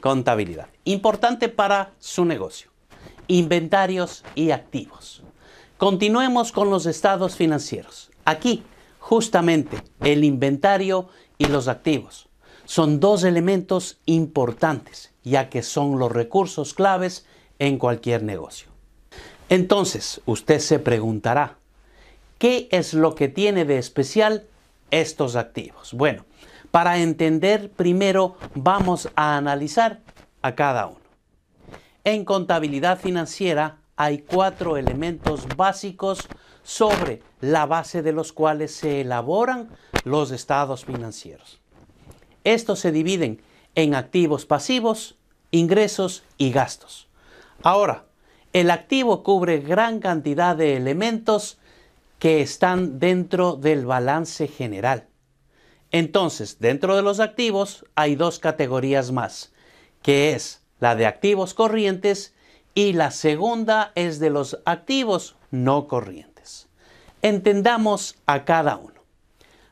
contabilidad. Importante para su negocio. Inventarios y activos. Continuemos con los estados financieros. Aquí, justamente, el inventario y los activos son dos elementos importantes, ya que son los recursos claves en cualquier negocio. Entonces, usted se preguntará, ¿qué es lo que tiene de especial estos activos? Bueno, para entender primero vamos a analizar a cada uno. En contabilidad financiera hay cuatro elementos básicos sobre la base de los cuales se elaboran los estados financieros. Estos se dividen en activos pasivos, ingresos y gastos. Ahora, el activo cubre gran cantidad de elementos que están dentro del balance general. Entonces, dentro de los activos hay dos categorías más, que es la de activos corrientes y la segunda es de los activos no corrientes. Entendamos a cada uno.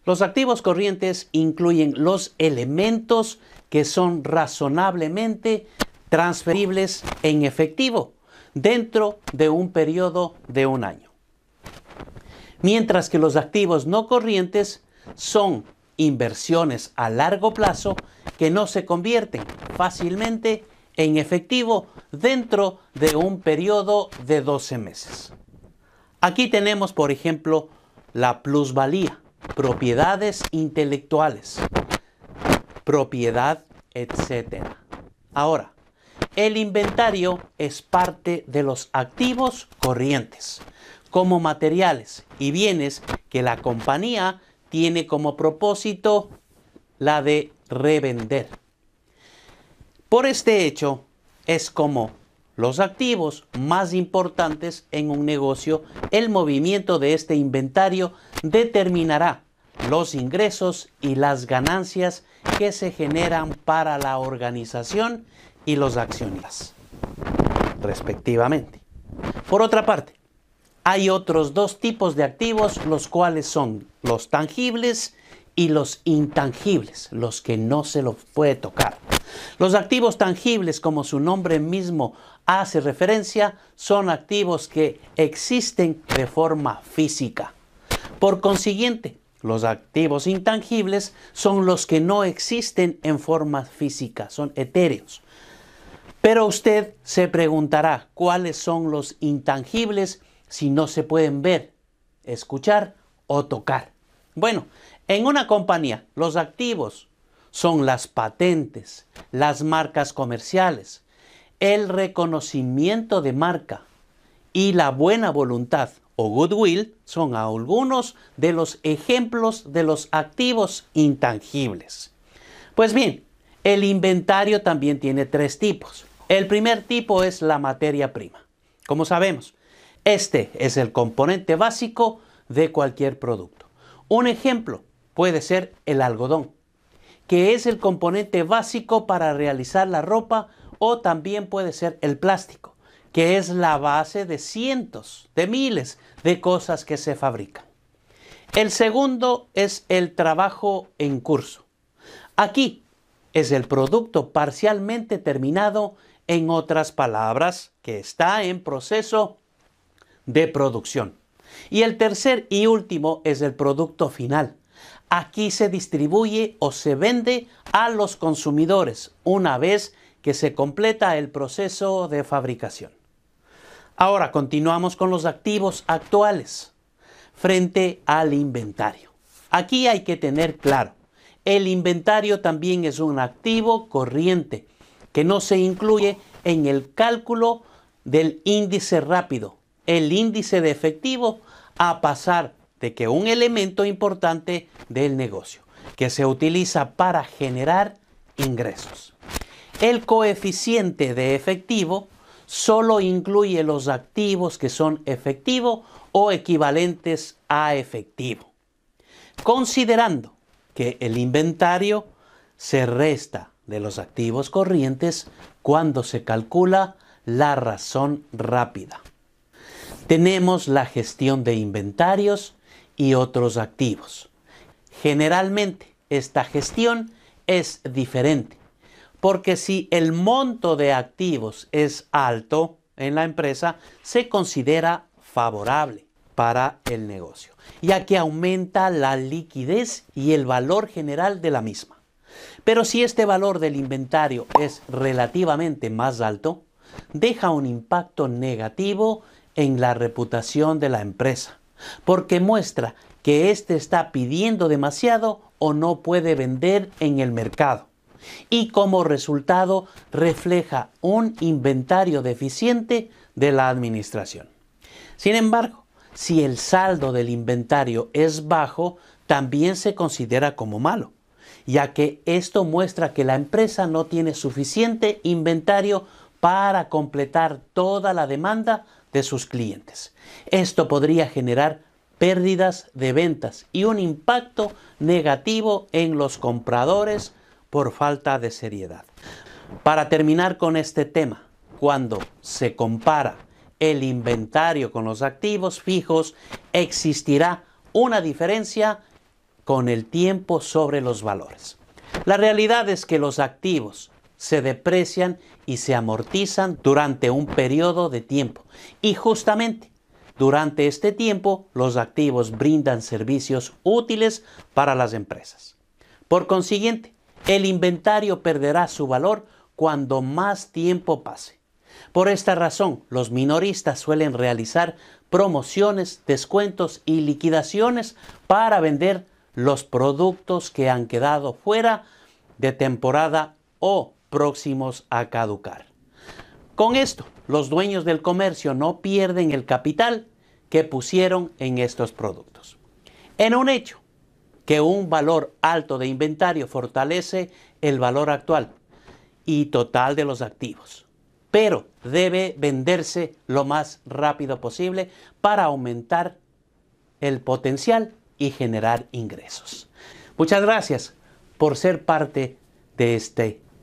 Los activos corrientes incluyen los elementos que son razonablemente transferibles en efectivo dentro de un periodo de un año. Mientras que los activos no corrientes son inversiones a largo plazo que no se convierten fácilmente en efectivo dentro de un periodo de 12 meses. Aquí tenemos, por ejemplo, la plusvalía, propiedades intelectuales, propiedad, etc. Ahora, el inventario es parte de los activos corrientes, como materiales y bienes que la compañía tiene como propósito la de revender. Por este hecho, es como los activos más importantes en un negocio, el movimiento de este inventario determinará los ingresos y las ganancias que se generan para la organización y los accionistas, respectivamente. Por otra parte, hay otros dos tipos de activos, los cuales son los tangibles y los intangibles, los que no se los puede tocar. Los activos tangibles, como su nombre mismo hace referencia, son activos que existen de forma física. Por consiguiente, los activos intangibles son los que no existen en forma física, son etéreos. Pero usted se preguntará cuáles son los intangibles si no se pueden ver, escuchar o tocar. Bueno, en una compañía los activos son las patentes, las marcas comerciales, el reconocimiento de marca y la buena voluntad o goodwill son algunos de los ejemplos de los activos intangibles. Pues bien, el inventario también tiene tres tipos. El primer tipo es la materia prima. Como sabemos, este es el componente básico de cualquier producto. Un ejemplo puede ser el algodón, que es el componente básico para realizar la ropa o también puede ser el plástico, que es la base de cientos, de miles de cosas que se fabrican. El segundo es el trabajo en curso. Aquí es el producto parcialmente terminado en otras palabras, que está en proceso de producción. Y el tercer y último es el producto final. Aquí se distribuye o se vende a los consumidores una vez que se completa el proceso de fabricación. Ahora continuamos con los activos actuales frente al inventario. Aquí hay que tener claro, el inventario también es un activo corriente que no se incluye en el cálculo del índice rápido, el índice de efectivo, a pasar de que un elemento importante del negocio, que se utiliza para generar ingresos. El coeficiente de efectivo solo incluye los activos que son efectivo o equivalentes a efectivo, considerando que el inventario se resta de los activos corrientes cuando se calcula la razón rápida. Tenemos la gestión de inventarios y otros activos. Generalmente esta gestión es diferente, porque si el monto de activos es alto en la empresa, se considera favorable para el negocio, ya que aumenta la liquidez y el valor general de la misma. Pero si este valor del inventario es relativamente más alto, deja un impacto negativo en la reputación de la empresa, porque muestra que éste está pidiendo demasiado o no puede vender en el mercado. Y como resultado refleja un inventario deficiente de la administración. Sin embargo, si el saldo del inventario es bajo, también se considera como malo, ya que esto muestra que la empresa no tiene suficiente inventario para completar toda la demanda de sus clientes. Esto podría generar pérdidas de ventas y un impacto negativo en los compradores por falta de seriedad. Para terminar con este tema, cuando se compara el inventario con los activos fijos, existirá una diferencia con el tiempo sobre los valores. La realidad es que los activos se deprecian y se amortizan durante un periodo de tiempo. Y justamente durante este tiempo los activos brindan servicios útiles para las empresas. Por consiguiente, el inventario perderá su valor cuando más tiempo pase. Por esta razón, los minoristas suelen realizar promociones, descuentos y liquidaciones para vender los productos que han quedado fuera de temporada o próximos a caducar. Con esto, los dueños del comercio no pierden el capital que pusieron en estos productos. En un hecho, que un valor alto de inventario fortalece el valor actual y total de los activos, pero debe venderse lo más rápido posible para aumentar el potencial y generar ingresos. Muchas gracias por ser parte de este